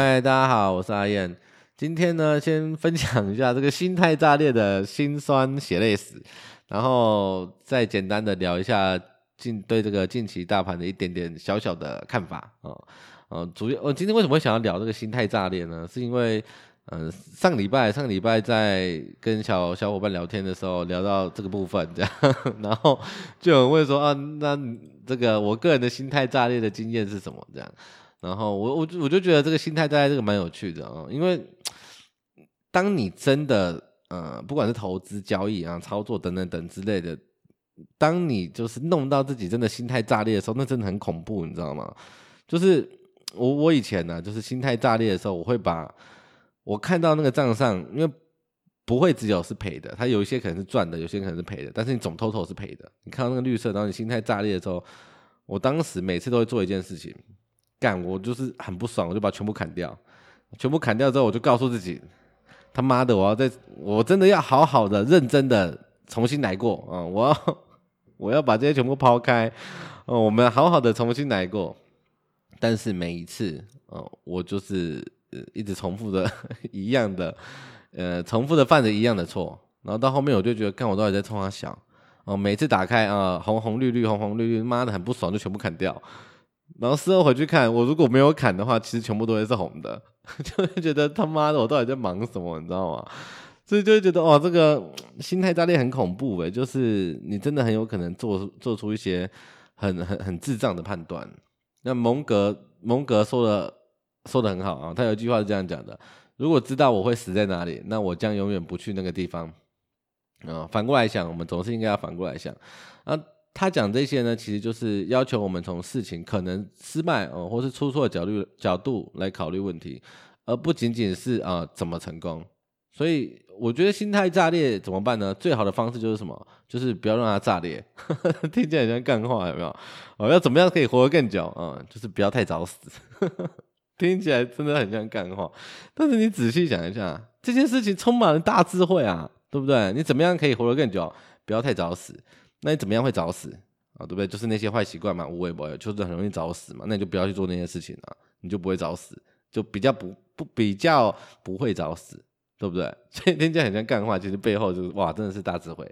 嗨，大家好，我是阿燕。今天呢，先分享一下这个心态炸裂的辛酸血泪史，然后再简单的聊一下近对这个近期大盘的一点点小小的看法啊。呃，主要我今天为什么会想要聊这个心态炸裂呢？是因为，嗯、上礼拜上礼拜在跟小小伙伴聊天的时候聊到这个部分，这样，然后就有人问说啊，那这个我个人的心态炸裂的经验是什么？这样。然后我我我就觉得这个心态在这个蛮有趣的啊，因为当你真的呃，不管是投资交易啊、操作等等等之类的，当你就是弄到自己真的心态炸裂的时候，那真的很恐怖，你知道吗？就是我我以前呢、就是心态炸裂的时候，我会把我看到那个账上，因为不会只有是赔的，它有一些可能是赚的，有些可能是赔的，但是你总 total 是赔的。你看到那个绿色，然后你心态炸裂的时候，我当时每次都会做一件事情。干，我就是很不爽，我就把全部砍掉，全部砍掉之后，我就告诉自己，他妈的，我要再，我真的要好好的、认真的重新来过啊！我要，我要把这些全部抛开，哦，我们好好的重新来过。但是每一次，哦，我就是一直重复的 一样的，呃，重复的犯着一样的错，然后到后面我就觉得，看我到底在冲他小，哦，每次打开啊，红红绿绿，红红绿绿，妈的很不爽，就全部砍掉。然后事后回去看，我如果没有砍的话，其实全部都会是红的，就会觉得他妈的我到底在忙什么，你知道吗？所以就会觉得哇，这个心态炸裂很恐怖诶，就是你真的很有可能做做出一些很很很智障的判断。那蒙格蒙格说的说的很好啊，他有一句话是这样讲的：如果知道我会死在哪里，那我将永远不去那个地方。啊，反过来想，我们总是应该要反过来想啊。他讲这些呢，其实就是要求我们从事情可能失败哦，或是出错的角度角度来考虑问题，而不仅仅是啊、怎么成功。所以我觉得心态炸裂怎么办呢？最好的方式就是什么？就是不要让它炸裂。听起来像干话，有没有？哦，要怎么样可以活得更久啊、嗯？就是不要太早死。听起来真的很像干话，但是你仔细想一下，这件事情充满了大智慧啊，对不对？你怎么样可以活得更久？不要太早死。那你怎么样会早死啊？对不对？就是那些坏习惯嘛，无为不为，就是很容易早死嘛。那你就不要去做那些事情了，你就不会早死，就比较不不比较不会早死，对不对？所以听起来很像干话，其实背后就是哇，真的是大智慧。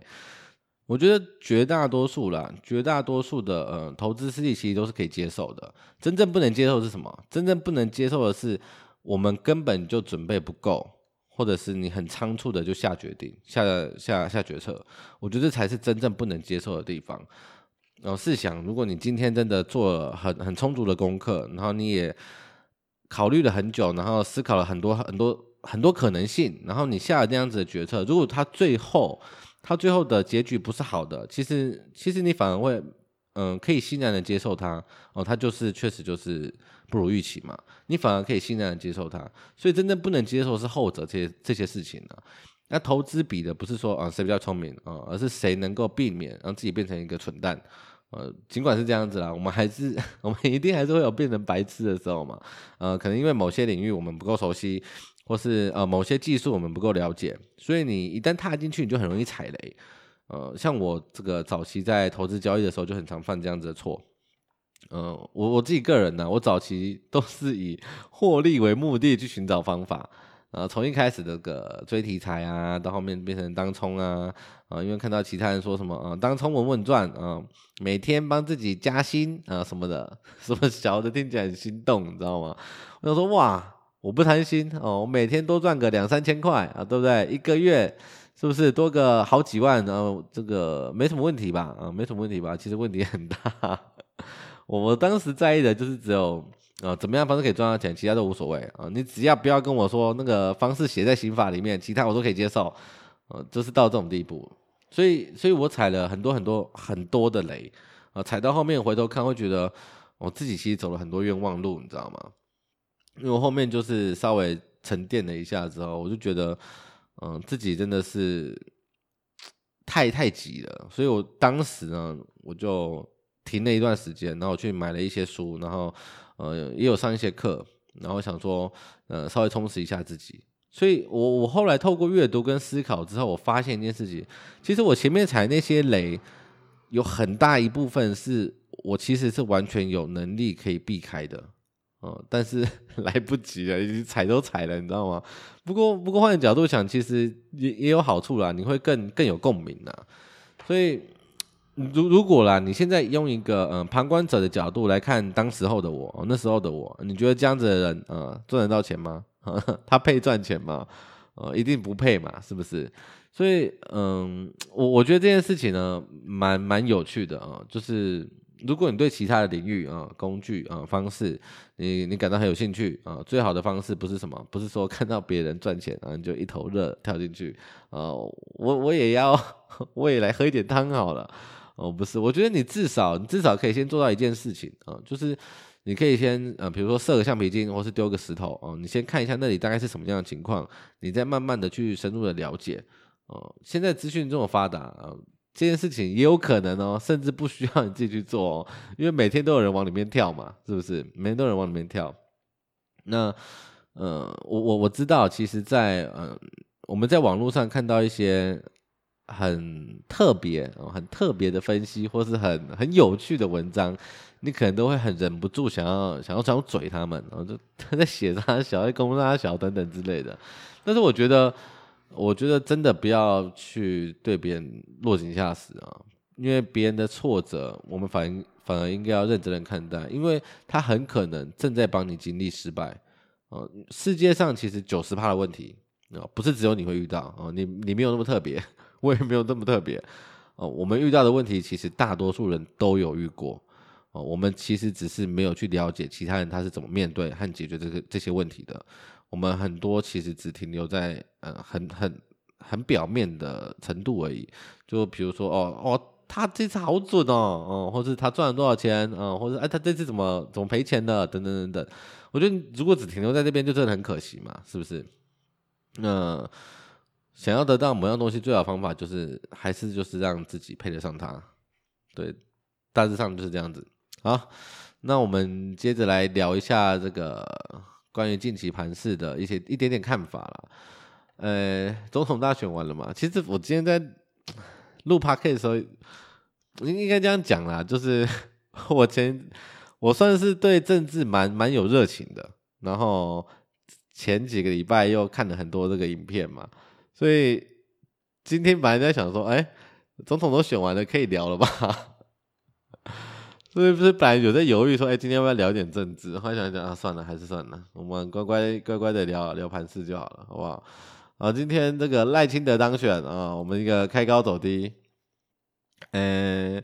我觉得绝大多数啦，绝大多数的呃投资失利其实都是可以接受的。真正不能接受是什么？真正不能接受的是我们根本就准备不够。或者是你很仓促的就下决定、下下下决策，我觉得这才是真正不能接受的地方。然后试想，如果你今天真的做了很很充足的功课，然后你也考虑了很久，然后思考了很多很多很多可能性，然后你下了这样子的决策，如果他最后他最后的结局不是好的，其实其实你反而会。嗯，可以欣然的接受它哦，它就是确实就是不如预期嘛，你反而可以欣然的接受它，所以真正不能接受是后者这些这些事情呢、啊。那投资比的不是说啊谁比较聪明啊，而是谁能够避免让自己变成一个蠢蛋。呃，尽管是这样子啦，我们还是我们一定还是会有变成白痴的时候嘛。呃，可能因为某些领域我们不够熟悉，或是呃某些技术我们不够了解，所以你一旦踏进去，你就很容易踩雷。呃，像我这个早期在投资交易的时候，就很常犯这样子的错。呃，我我自己个人呢，我早期都是以获利为目的去寻找方法。呃，从一开始这个追题材啊，到后面变成当冲啊，啊、因为看到其他人说什么啊、当冲稳稳赚啊、每天帮自己加薪啊、什么的，什么小的听起来很心动，你知道吗？我想说哇，我不贪心哦，我每天多赚个两三千块啊，对不对？一个月。是不是多个好几万？然后这个没什么问题吧？啊，没什么问题吧？其实问题很大。我当时在意的就是只有啊，怎么样方式可以赚到钱，其他都无所谓啊。你只要不要跟我说那个方式写在刑法里面，其他我都可以接受。呃，就是到这种地步。所以，所以我踩了很多很多很多的雷啊，踩到后面回头看，会觉得我自己其实走了很多冤枉路，你知道吗？因为我后面就是稍微沉淀了一下之后，我就觉得。嗯，自己真的是 太太急了，所以我当时呢，我就停了一段时间，然后我去买了一些书，然后呃也有上一些课，然后想说呃稍微充实一下自己。所以我我后来透过阅读跟思考之后，我发现一件事情，其实我前面踩那些雷，有很大一部分是我其实是完全有能力可以避开的。哦，但是 来不及了，已经踩都踩了，你知道吗？不过不过换个角度想，其实也也有好处啦，你会更更有共鸣呐。所以如如果啦，你现在用一个嗯、旁观者的角度来看当时候的我，那时候的我，你觉得这样子的人呃赚得到钱吗？他配赚钱吗？呃，一定不配嘛，是不是？所以嗯，我我觉得这件事情呢，蛮蛮有趣的啊、就是。如果你对其他的领域啊、工具啊、方式，你你感到很有兴趣啊，最好的方式不是什么？不是说看到别人赚钱啊，你就一头热跳进去啊。我我也要，我也来喝一点汤好了。哦，不是，我觉得你至少你至少可以先做到一件事情啊，就是你可以先呃，比如说设个橡皮筋，或是丢个石头哦，你先看一下那里大概是什么样的情况，你再慢慢的去深入的了解哦。现在资讯这么发达啊。这件事情也有可能哦，甚至不需要你自己去做哦，因为每天都有人往里面跳嘛，是不是？每天都有人往里面跳。那，呃，我我我知道，其实在，在呃，我们在网络上看到一些很特别、哦、很特别的分析，或是很很有趣的文章，你可能都会很忍不住想要想要想要嘴他们，然后就他 在写他小，在攻他小等等之类的。但是我觉得。我觉得真的不要去对别人落井下石啊，因为别人的挫折，我们反反而应该要认真的看待，因为他很可能正在帮你经历失败。哦，世界上其实九十趴的问题哦，不是只有你会遇到哦，你你没有那么特别，我也没有那么特别哦。我们遇到的问题，其实大多数人都有遇过哦。我们其实只是没有去了解其他人他是怎么面对和解决这个这些问题的。我们很多其实只停留在呃很很很表面的程度而已，就比如说哦哦，他这次好准哦，哦，或是他赚了多少钱，嗯，或者哎他这次怎么怎么赔钱的，等等等等。我觉得如果只停留在这边，就真的很可惜嘛，是不是？那想要得到某样东西，最好方法就是还是就是让自己配得上它。对，大致上就是这样子。好，那我们接着来聊一下这个。关于近期盘势的一些一点点看法啦，呃，总统大选完了嘛？其实我今天在录 Podcast 的时候，应应该这样讲啦，就是 我前我算是对政治蛮蛮有热情的，然后前几个礼拜又看了很多这个影片嘛，所以今天本来在想说，哎，总统都选完了，可以聊了吧？所以不是本来有在犹豫说，哎，今天要不要聊点政治？后来想一想啊，算了，还是算了，我们乖乖乖乖的聊聊盘势就好了，好不好？啊，今天这个赖清德当选啊，我们一个开高走低，嗯，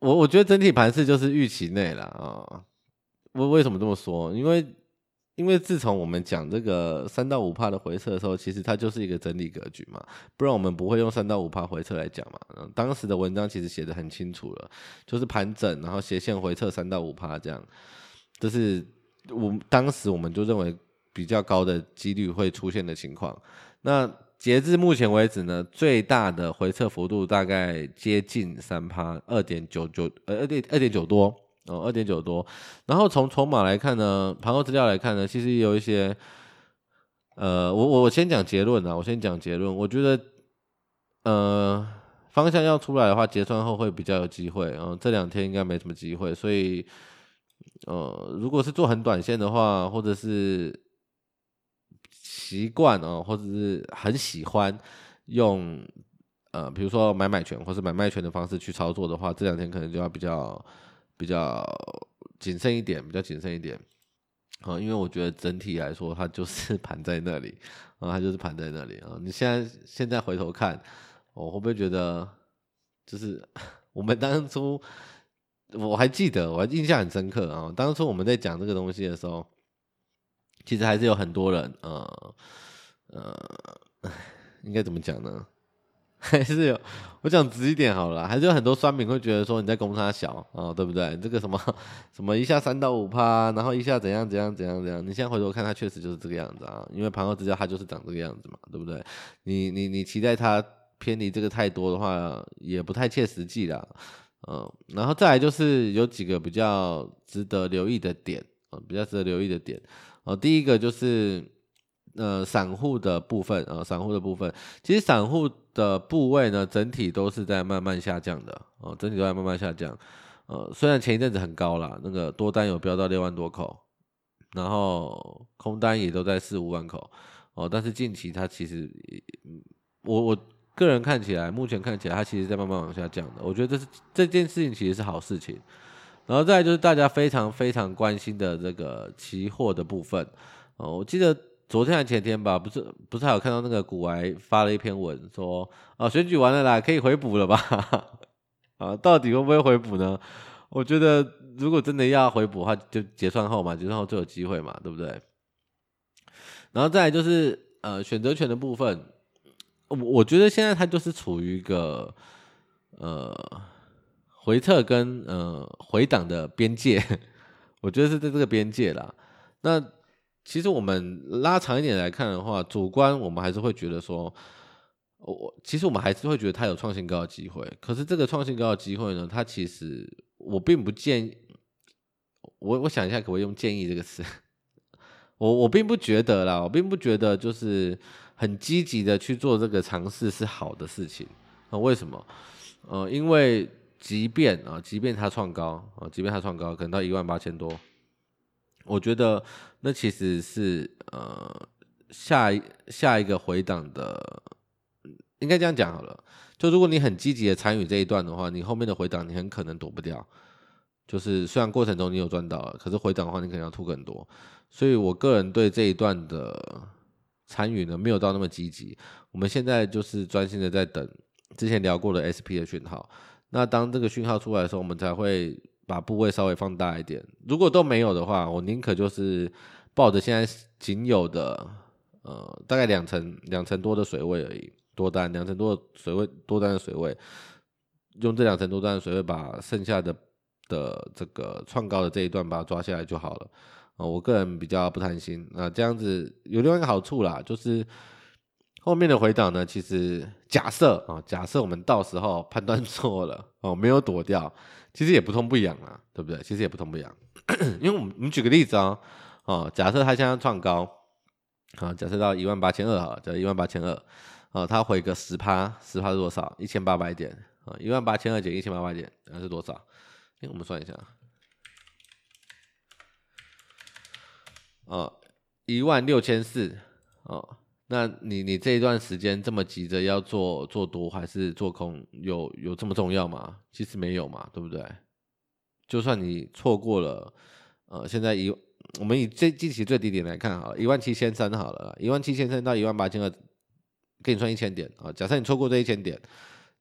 我我觉得整体盘势就是预期内了啊。为为什么这么说？因为因为自从我们讲这个三到五趴的回撤的时候，其实它就是一个整理格局嘛，不然我们不会用三到五趴回撤来讲嘛。当时的文章其实写的很清楚了，就是盘整，然后斜线回撤三到五趴这样，这是我当时我们就认为比较高的几率会出现的情况。那截至目前为止呢，最大的回撤幅度大概接近三趴，二点九九，呃，二点二点九多。哦，二点九多，然后从筹码来看呢，盘后资料来看呢，其实有一些，呃，我我我先讲结论啊，我先讲结论，我觉得，呃，方向要出来的话，结算后会比较有机会，然后这两天应该没什么机会，所以，呃，如果是做很短线的话，或者是习惯啊，或者是很喜欢用，呃，比如说买买权或是买卖权的方式去操作的话，这两天可能就要比较。比较谨慎一点，比较谨慎一点，啊，因为我觉得整体来说，它就是 盘在那里，啊，它就是盘在那里啊。你现在现在回头看，我会不会觉得，就是 我们当初，我还记得，我还印象很深刻啊。当初我们在讲这个东西的时候，其实还是有很多人，呃，呃，应该怎么讲呢？还是有，我讲直一点好了，还是有很多酸民会觉得说你在攻他小哦，对不对？这个什么 什么一下三到五趴，然后一下怎样怎样怎样怎样，你现在回头看，它确实就是这个样子啊，因为盘后资料它就是长这个样子嘛，对不对？你你你期待它偏离这个太多的话，也不太切实际啦。嗯，然后再来就是有几个比较值得留意的点啊，比较值得留意的点哦，第一个就是。呃，散户的部分啊，散户的部分，其实散户的部位呢，整体都是在慢慢下降的哦，整体都在慢慢下降。呃，虽然前一阵子很高啦，那个多单有飙到六万多口，然后空单也都在四五万口哦，但是近期它其实，我我个人看起来，目前看起来它其实在慢慢往下降的。我觉得这是这件事情其实是好事情。然后再就是大家非常非常关心的这个期货的部分哦，我记得昨天还前天吧，不是不是还有看到那个股癌发了一篇文说啊，选举完了啦，可以回补了吧？啊，到底会不会回补呢？我觉得如果真的要回补的话，就结算后嘛，结算后就有机会嘛，对不对？然后再来就是呃选择权的部分，我我觉得现在它就是处于一个呃。回撤跟呃回档的边界，我觉得是在这个边界啦。那其实我们拉长一点来看的话，主观我们还是会觉得说，我其实我们还是会觉得它有创新高的机会。可是这个创新高的机会呢，它其实我并不建议。我我想一下，可不可以用建议这个词？我我并不觉得啦，我并不觉得就是很积极的去做这个尝试是好的事情。那为什么？呃，因为。即便啊，即便它创高啊，即便它创高，可能到一万八千多，我觉得那其实是呃下一下一个回档的，应该这样讲好了。就如果你很积极的参与这一段的话，你后面的回档你很可能躲不掉。就是虽然过程中你有赚到了，可是回档的话你可能要吐更多。所以我个人对这一段的参与呢，没有到那么积极。我们现在就是专心的在等之前聊过的 SP 的讯号。那当这个讯号出来的时候，我们才会把部位稍微放大一点。如果都没有的话，我宁可就是抱着现在仅有的呃大概两成两成多的水位而已，多单两成多的水位，多单的水位，用这两成多单的水位把剩下的的这个创高的这一段把它抓下来就好了。啊、呃，我个人比较不贪心。那这样子有另外一个好处啦，就是。后面的回档呢，其实假设啊，假设我们到时候判断错了 哦，没有躲掉，其实也不痛不痒啊，对不对？其实也不痛不痒，因为我们我们举个例子啊，哦，假设它现在创高，啊，假设到一万八千二哈，叫一万八千二，啊，它回个十趴，十趴是多少？一千八百点啊，一万八千二减一千八百点，那是多少？哎，我们算一下，啊，一万六千四，啊。那你你这一段时间这么急着要做做多还是做空，有有这么重要吗？其实没有嘛，对不对？就算你错过了，呃，现在一我们以最近期最低点来看好了，一万七千三好了，一万七千三到一万八千二，给你算一千点啊。假设你错过这一千点，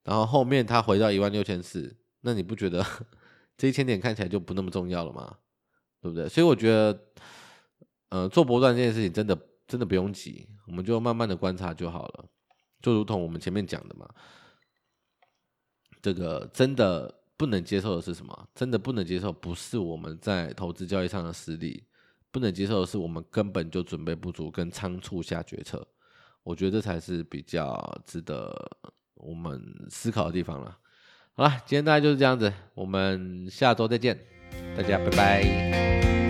然后后面它回到一万六千四，那你不觉得 这一千点看起来就不那么重要了吗？对不对？所以我觉得，呃，做波段这件事情真的。真的不用急，我们就慢慢的观察就好了。就如同我们前面讲的嘛，这个真的不能接受的是什么？真的不能接受，不是我们在投资交易上的实力，不能接受的是我们根本就准备不足跟仓促下决策。我觉得这才是比较值得我们思考的地方了。好了，今天大概就是这样子，我们下周再见，大家拜拜。